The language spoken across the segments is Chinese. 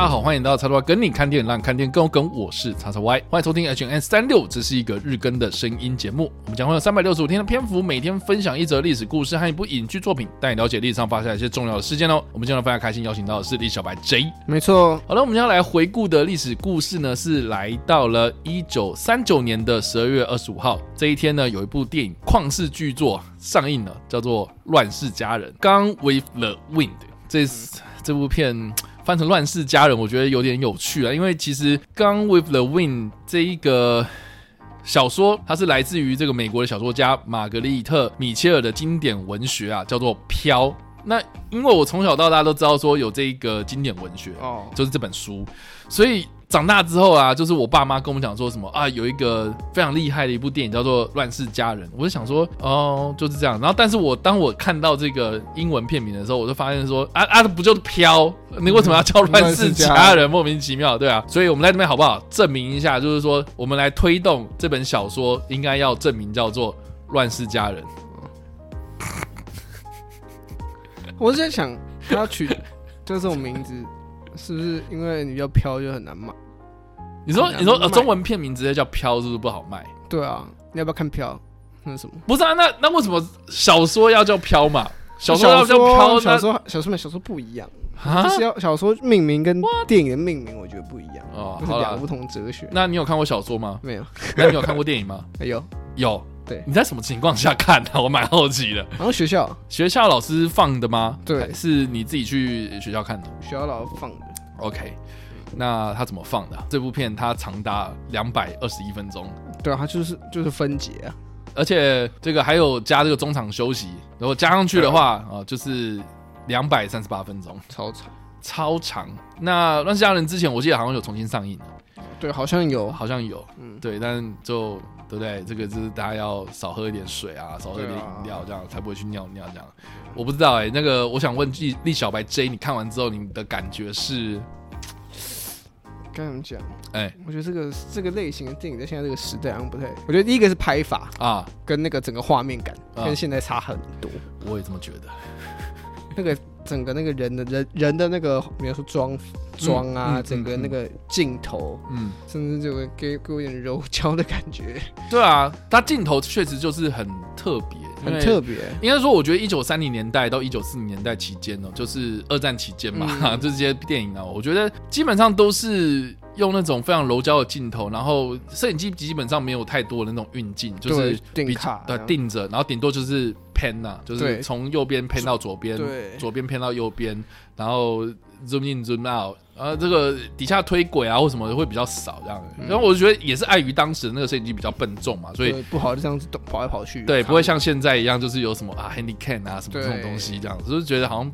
大家好，欢迎来到叉叉 Y 跟你看电影，让看电影更梗。我是叉叉 Y，欢迎收听 H&M 365，这是一个日更的声音节目。我们将会有三百六十五天的篇幅，每天分享一则历史故事和一部影剧作品，带你了解历史上发生一些重要的事件哦。我们今天非常开心，邀请到的是李小白 J。没错，好了，我们将来回顾的历史故事呢，是来到了一九三九年的十二月二十五号这一天呢，有一部电影旷世巨作上映了，叫做《乱世佳人》（Gone with the Wind）。这这部片。翻成《乱世佳人》，我觉得有点有趣啊，因为其实《Gone with the Wind》这一个小说，它是来自于这个美国的小说家玛格丽特·米切尔的经典文学啊，叫做《飘》。那因为我从小到大都知道说有这一个经典文学哦，就是这本书，所以。长大之后啊，就是我爸妈跟我们讲说什么啊，有一个非常厉害的一部电影叫做《乱世佳人》，我就想说哦，就是这样。然后，但是我当我看到这个英文片名的时候，我就发现说啊啊，不就是飘？你为什么要叫《乱世佳人》？莫名其妙，对啊。所以我们在这边好不好证明一下？就是说，我们来推动这本小说，应该要证明叫做《乱世佳人》。我是在想，他要取就这种名字。是不是因为你叫飘就很难买？你说你说呃，中文片名直接叫飘是不是不好卖？对啊，你要不要看飘？那什么？不是啊，那那为什么小说要叫飘嘛？小说要叫飘，小说小说小说不一样啊，就是要小说命名跟电影的命名，我觉得不一样哦，是两个不同哲学。那你有看过小说吗？没有。那你有看过电影吗？有有。对，你在什么情况下看的？我蛮好奇的。然后学校学校老师放的吗？对，是你自己去学校看的。学校老师放的。OK，那他怎么放的？这部片它长达两百二十一分钟。对啊，它就是就是分解啊，而且这个还有加这个中场休息，然后加上去的话啊、呃，就是两百三十八分钟，超长，超长。那《乱世佳人》之前我记得好像有重新上映。对，好像有，好像有，嗯，对，但就对不对？这个就是大家要少喝一点水啊，少喝一点饮料，这样才不会去尿尿。这样，我不知道哎、欸，那个我想问李李小白 J，你看完之后你的感觉是？该怎么讲？哎、欸，我觉得这个这个类型的电影在现在这个时代好像不太。我觉得第一个是拍法啊，跟那个整个画面感跟现在差很多。我也这么觉得。那个。整个那个人的人人的那个，比如说妆妆啊，嗯嗯、整个那个镜头，嗯，甚至就会给给我一点柔焦的感觉。对啊，它镜头确实就是很特别，很特别。应该说，我觉得一九三零年代到一九四零年代期间呢，就是二战期间嘛，嗯、这些电影呢，我觉得基本上都是用那种非常柔焦的镜头，然后摄影机基本上没有太多的那种运镜，就是定卡对定着，然后顶多就是。偏呐，就是从右边偏到左边，左边偏到右边，然后 zoom in zoom out，然后这个底下推轨啊或什么的会比较少这样。然后我觉得也是碍于当时的那个摄影机比较笨重嘛，所以不好就这样子跑来跑去。对，不会像现在一样，就是有什么啊 handy can 啊什么这种东西这样，就是觉得好像，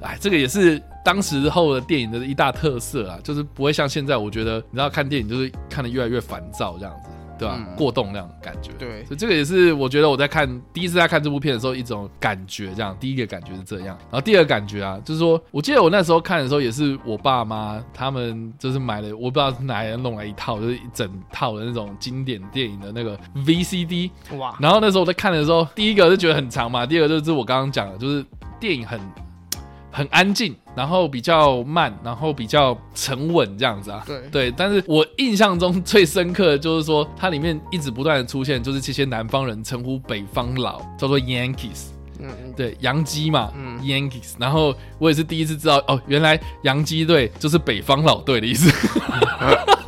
哎，这个也是当时候的电影的一大特色啊，就是不会像现在，我觉得你知道看电影就是看的越来越烦躁这样子。对吧？嗯、过动那种感觉，对，所以这个也是我觉得我在看第一次在看这部片的时候一种感觉，这样。第一个感觉是这样，然后第二个感觉啊，就是说我记得我那时候看的时候也是我爸妈他们就是买了，我不知道是哪人弄来一套，就是一整套的那种经典电影的那个 VCD，哇，然后那时候我在看的时候，第一个就觉得很长嘛，第二个就是我刚刚讲的，就是电影很。很安静，然后比较慢，然后比较沉稳这样子啊。对对，但是我印象中最深刻的就是说，它里面一直不断的出现，就是这些南方人称呼北方佬叫做 Yankees，嗯，对，洋基嘛，嗯，Yankees。然后我也是第一次知道，哦，原来洋基队就是北方佬队的意思。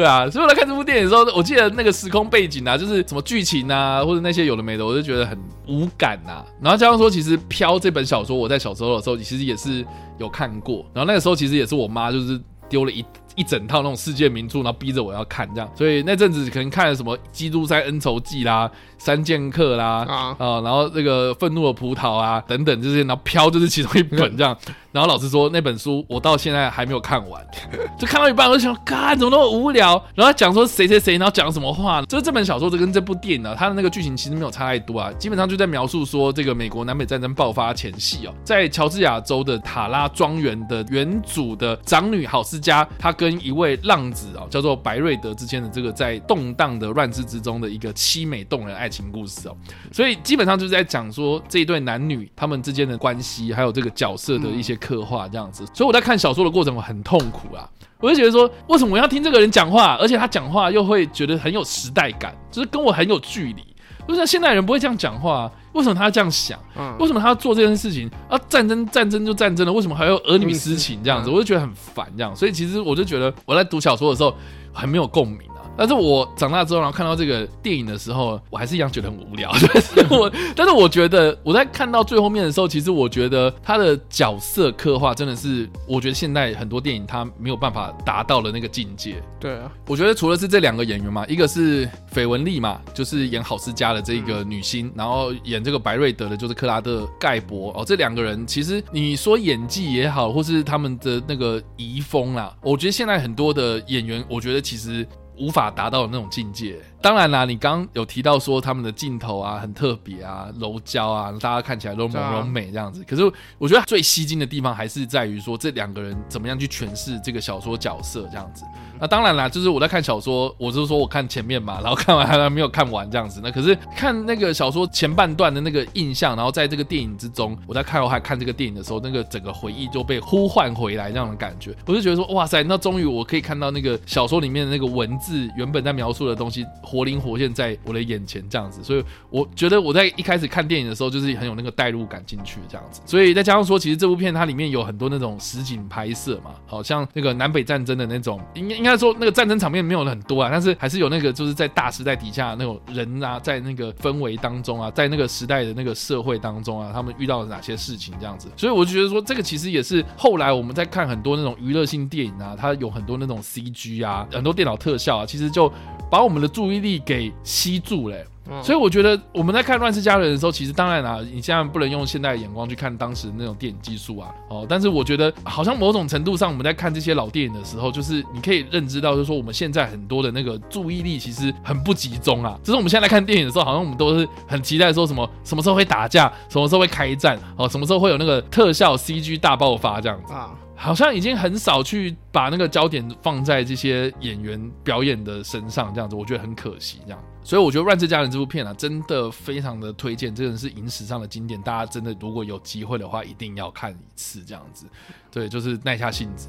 对啊，所以我来看这部电影的时候，我记得那个时空背景啊，就是什么剧情啊，或者那些有的没的，我就觉得很无感呐。然后加上说，其实《飘》这本小说，我在小时候的时候其实也是有看过。然后那个时候其实也是我妈就是丢了一一整套那种世界名著，然后逼着我要看这样。所以那阵子可能看了什么《基督山恩仇记》啦，《三剑客》啦，啊，啊，然后这个《愤怒的葡萄》啊等等这些，然后《飘》就是其中一本这样。然后老师说那本书我到现在还没有看完，就看到一半我就想，干怎么那么无聊？然后讲说谁谁谁，然后讲什么话？就是这本小说就跟这部电影呢，它的那个剧情其实没有差太多啊，基本上就在描述说这个美国南北战争爆发前夕哦，在乔治亚州的塔拉庄园的原主的长女郝思嘉，她跟一位浪子啊叫做白瑞德之间的这个在动荡的乱世之中的一个凄美动人爱情故事哦，所以基本上就是在讲说这一对男女他们之间的关系，还有这个角色的一些。刻画这样子。所以我在看小说的过程，我很痛苦啊。我就觉得说，为什么我要听这个人讲话？而且他讲话又会觉得很有时代感，就是跟我很有距离。为什么现代人不会这样讲话？为什么他要这样想？为什么他要做这件事情？啊，战争战争就战争了，为什么还要儿女私情这样子？我就觉得很烦这样。所以其实我就觉得我在读小说的时候很没有共鸣。但是我长大之后，然后看到这个电影的时候，我还是一样觉得很无聊。但是我，但是我觉得我在看到最后面的时候，其实我觉得他的角色刻画真的是，我觉得现在很多电影他没有办法达到的那个境界。对啊，我觉得除了是这两个演员嘛，一个是绯闻丽嘛，就是演郝思嘉的这个女星，嗯、然后演这个白瑞德的就是克拉德盖博哦，这两个人其实你说演技也好，或是他们的那个遗风啦，我觉得现在很多的演员，我觉得其实。无法达到的那种境界。当然啦，你刚刚有提到说他们的镜头啊很特别啊，柔焦啊，大家看起来都朦胧美这样子。可是我觉得最吸睛的地方还是在于说这两个人怎么样去诠释这个小说角色这样子。那当然啦，就是我在看小说，我就是说我看前面嘛，然后看完还没有看完这样子。那可是看那个小说前半段的那个印象，然后在这个电影之中，我在看我还看这个电影的时候，那个整个回忆就被呼唤回来这样的感觉。我就觉得说哇塞，那终于我可以看到那个小说里面的那个文字原本在描述的东西活灵活现在我的眼前这样子。所以我觉得我在一开始看电影的时候就是很有那个代入感进去这样子。所以再加上说，其实这部片它里面有很多那种实景拍摄嘛，好像那个南北战争的那种，应该应该说那个战争场。面没有很多啊，但是还是有那个，就是在大时代底下那种人啊，在那个氛围当中啊，在那个时代的那个社会当中啊，他们遇到了哪些事情这样子。所以我就觉得说，这个其实也是后来我们在看很多那种娱乐性电影啊，它有很多那种 CG 啊，很多电脑特效啊，其实就把我们的注意力给吸住了欸。所以我觉得我们在看《乱世佳人》的时候，其实当然啊，你现在不能用现代的眼光去看当时那种电影技术啊，哦，但是我觉得好像某种程度上，我们在看这些老电影的时候，就是你可以认知到，就是说我们现在很多的那个注意力其实很不集中啊。只是我们现在来看电影的时候，好像我们都是很期待说什么什么时候会打架，什么时候会开战，哦，什么时候会有那个特效 CG 大爆发这样子啊。好像已经很少去把那个焦点放在这些演员表演的身上，这样子，我觉得很可惜。这样，所以我觉得《乱世佳人》这部片啊，真的非常的推荐，真的是影史上的经典，大家真的如果有机会的话，一定要看一次。这样子，对，就是耐下性子。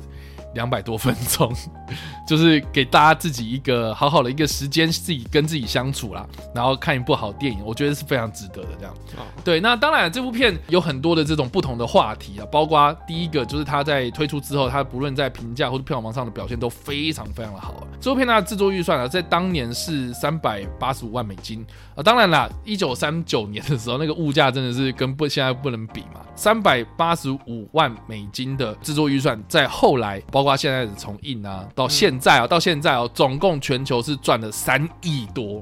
两百多分钟，就是给大家自己一个好好的一个时间，自己跟自己相处啦，然后看一部好电影，我觉得是非常值得的。这样，对。那当然，这部片有很多的这种不同的话题啊，包括第一个就是它在推出之后，它不论在评价或者票房上的表现都非常非常的好。这部片它的制作预算啊，在当年是三百八十五万美金啊。当然啦，一九三九年的时候，那个物价真的是跟不现在不能比嘛。三百八十五万美金的制作预算，在后来包括现在的重映啊，到现在啊，到现在哦，总共全球是赚了三亿多，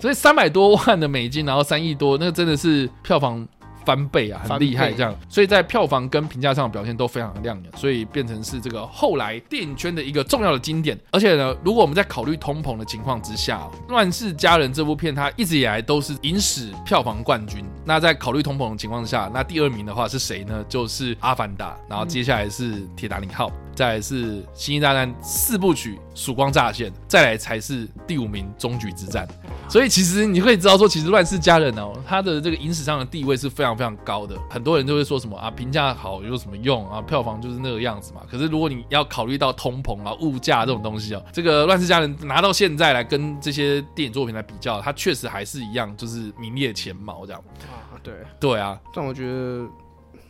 所以三百多万的美金，然后三亿多，那个真的是票房。翻倍啊，很厉害，这样，所以在票房跟评价上的表现都非常的亮眼，所以变成是这个后来电影圈的一个重要的经典。而且呢，如果我们在考虑通膨的情况之下，《乱世佳人》这部片它一直以来都是影史票房冠军。那在考虑通膨的情况下，那第二名的话是谁呢？就是《阿凡达》，然后接下来是《铁达尼号》，再来是《星际大战》四部曲《曙光乍现》，再来才是第五名《终局之战》。所以其实你会知道说，其实《乱世佳人》哦，它的这个影史上的地位是非常非常高的。很多人都会说什么啊，评价好有什么用啊？票房就是那个样子嘛。可是如果你要考虑到通膨啊、物价这种东西哦，这个《乱世佳人》拿到现在来跟这些电影作品来比较，它确实还是一样，就是名列前茅这样。啊，对，对啊。但我觉得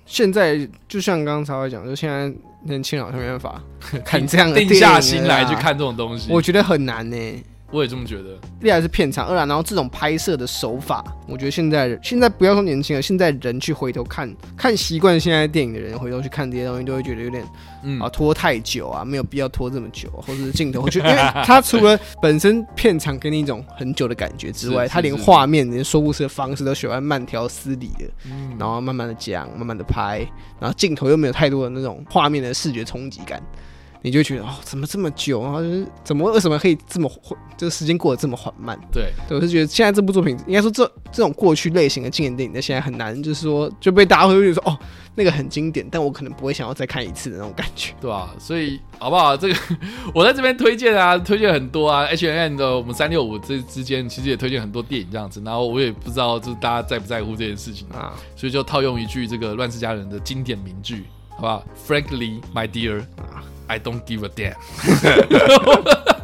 现在就像刚才会讲，就现在年轻人好像没办法看这样的定下心来去看这种东西，我觉得很难呢、我也这么觉得。一来是片场，二来然后这种拍摄的手法，我觉得现在现在不要说年轻人，现在人去回头看看习惯现在电影的人，回头去看这些东西，都会觉得有点嗯啊拖太久啊，没有必要拖这么久，或者是镜头，我觉得因为它除了本身片场给你一种很久的感觉之外，它连画面连说故事的方式都喜欢慢条斯理的，嗯，然后慢慢的讲，慢慢的拍，然后镜头又没有太多的那种画面的视觉冲击感。你就觉得哦，怎么这么久啊？就是怎么为什么可以这么缓？这个时间过得这么缓慢？对，对，我是觉得现在这部作品，应该说这这种过去类型的经典电影，在现在很难，就是说就被大家会说哦，那个很经典，但我可能不会想要再看一次的那种感觉，对吧、啊？所以好不好？这个 我在这边推荐啊，推荐很多啊，H N N 的我们三六五这之间其实也推荐很多电影这样子，然后我也不知道就是大家在不在乎这件事情啊，所以就套用一句这个《乱世佳人》的经典名句。好不好？Frankly, my dear, I don't give a damn。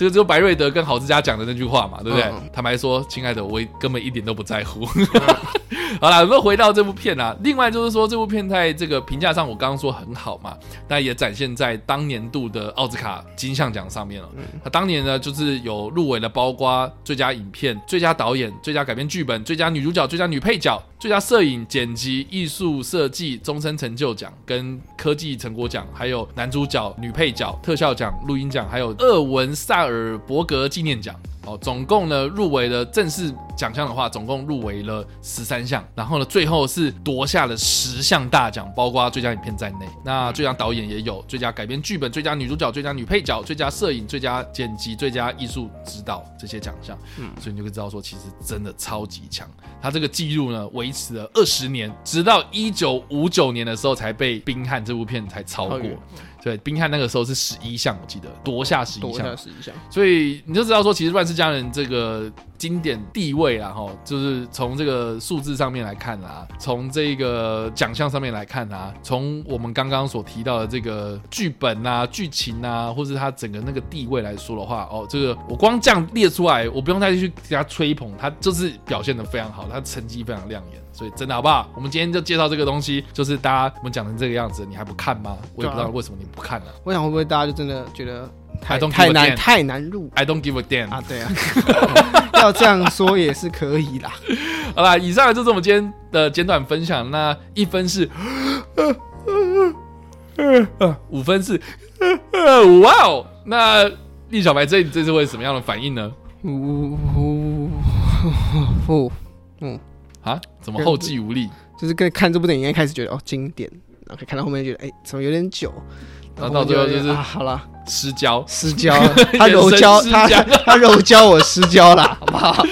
这个只有白瑞德跟郝志佳讲的那句话嘛，对不对？嗯、坦白说，亲爱的，我根本一点都不在乎。好了，我们回到这部片啊。另外就是说，这部片在这个评价上，我刚刚说很好嘛，但也展现在当年度的奥斯卡金像奖上面了。他当年呢，就是有入围了，包括最佳影片、最佳导演、最佳改编剧本、最佳女主角、最佳女配角、最佳摄影、剪辑、艺术设计、终身成就奖跟科技成果奖，还有男主角、女配角、特效奖、录音奖，还有厄文萨尔伯格纪念奖。哦，总共呢入围了正式奖项的话，总共入围了十三项，然后呢，最后是夺下了十项大奖，包括最佳影片在内。那最佳导演也有，最佳改编剧本、最佳女主角、最佳女配角、最佳摄影、最佳剪辑、最佳艺术指导这些奖项。嗯，所以你就可以知道说，其实真的超级强。他这个记录呢，维持了二十年，直到一九五九年的时候才被《冰汉》这部片才超过。对，冰汉那个时候是十一项，我记得夺下十一项，夺下十一项，所以你就知道说，其实《乱世家人》这个经典地位啊，哈，就是从这个数字上面来看啊，从这个奖项上面来看啊，从我们刚刚所提到的这个剧本啊、剧情啊，或是它整个那个地位来说的话，哦，这个我光这样列出来，我不用再去给他吹捧，他就是表现的非常好，他成绩非常亮眼。所以真的好不好？我们今天就介绍这个东西，就是大家我们讲成这个样子，你还不看吗？我也不知道为什么你不看呢、啊？我想会不会大家就真的觉得太太难太难入？I don't give a damn 啊，对啊，要 这样说也是可以啦。好吧，以上就是我们今天的简短分享。那一分是，五分是，哇哦！那厉小白这这次会什么样的反应呢？呜呜嗯。啊？怎么后继无力？就是跟看这部电影，应该开始觉得哦经典，然后可以看到后面觉得哎，怎么有点久？然后到最后就是啊，好了，失焦，失焦，他柔焦，他他柔焦，我失焦了，好不好？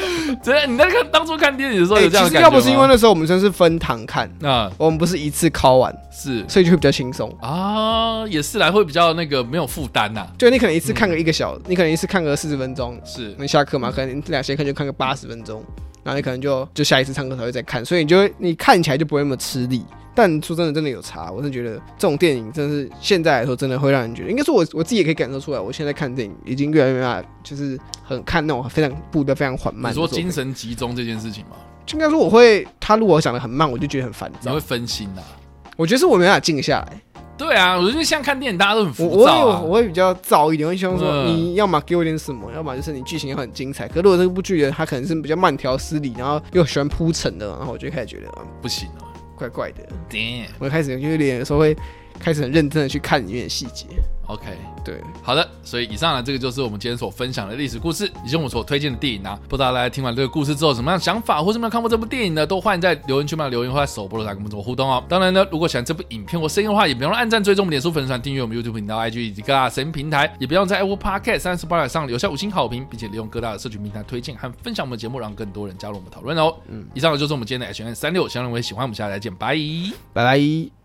真的，你那个当初看电影的时候有这样的感觉吗？要不是因为那时候我们真是分堂看，那我们不是一次考完，是，所以就会比较轻松啊，也是来会比较那个没有负担呐。就你可能一次看个一个小，你可能一次看个四十分钟，是，你下课嘛，可能两节课就看个八十分钟。然后你可能就就下一次唱歌才会再看，所以你就会你看起来就不会那么吃力。但说真的，真的有差。我是觉得这种电影真的是现在来说，真的会让人觉得，应该说我我自己也可以感受出来。我现在看电影已经越来越慢，就是很看那种非常步的非常缓慢。你说精神集中这件事情吗？就应该说我会，他如果讲的很慢，我就觉得很烦躁，你会分心的、啊。我觉得是我没办法静下来。对啊，我觉得像看电影，大家都很浮躁、啊、我我我会比较躁一点，我希望说你要么给我点什么，要么就是你剧情要很精彩。可如果这部剧它可能是比较慢条斯理，然后又喜欢铺陈的，然后我就开始觉得不行了，怪怪的。Damn，我开始就有点有时候会开始很认真的去看里面的细节。OK，对，好的，所以以上呢，这个就是我们今天所分享的历史故事，以及我们所推荐的电影啊。不知道大家听完这个故事之后，什么样的想法，或是没有看过这部电影呢？都欢迎在留言区嘛留言，或在首播的来跟我们做互动哦。当然呢，如果喜欢这部影片或声音的话，也别忘了按赞、追踪我们脸书粉丝团、订阅我们 YouTube 频道、IG 以及各大声音平台，也不用在 Apple Podcast 三十八上留下五星好评，并且利用各大的社群平台推荐和分享我们的节目，让更多人加入我们讨论哦。嗯，以上呢就是我们今天的 H N 三六希望各位喜欢，我们下次再见，拜拜。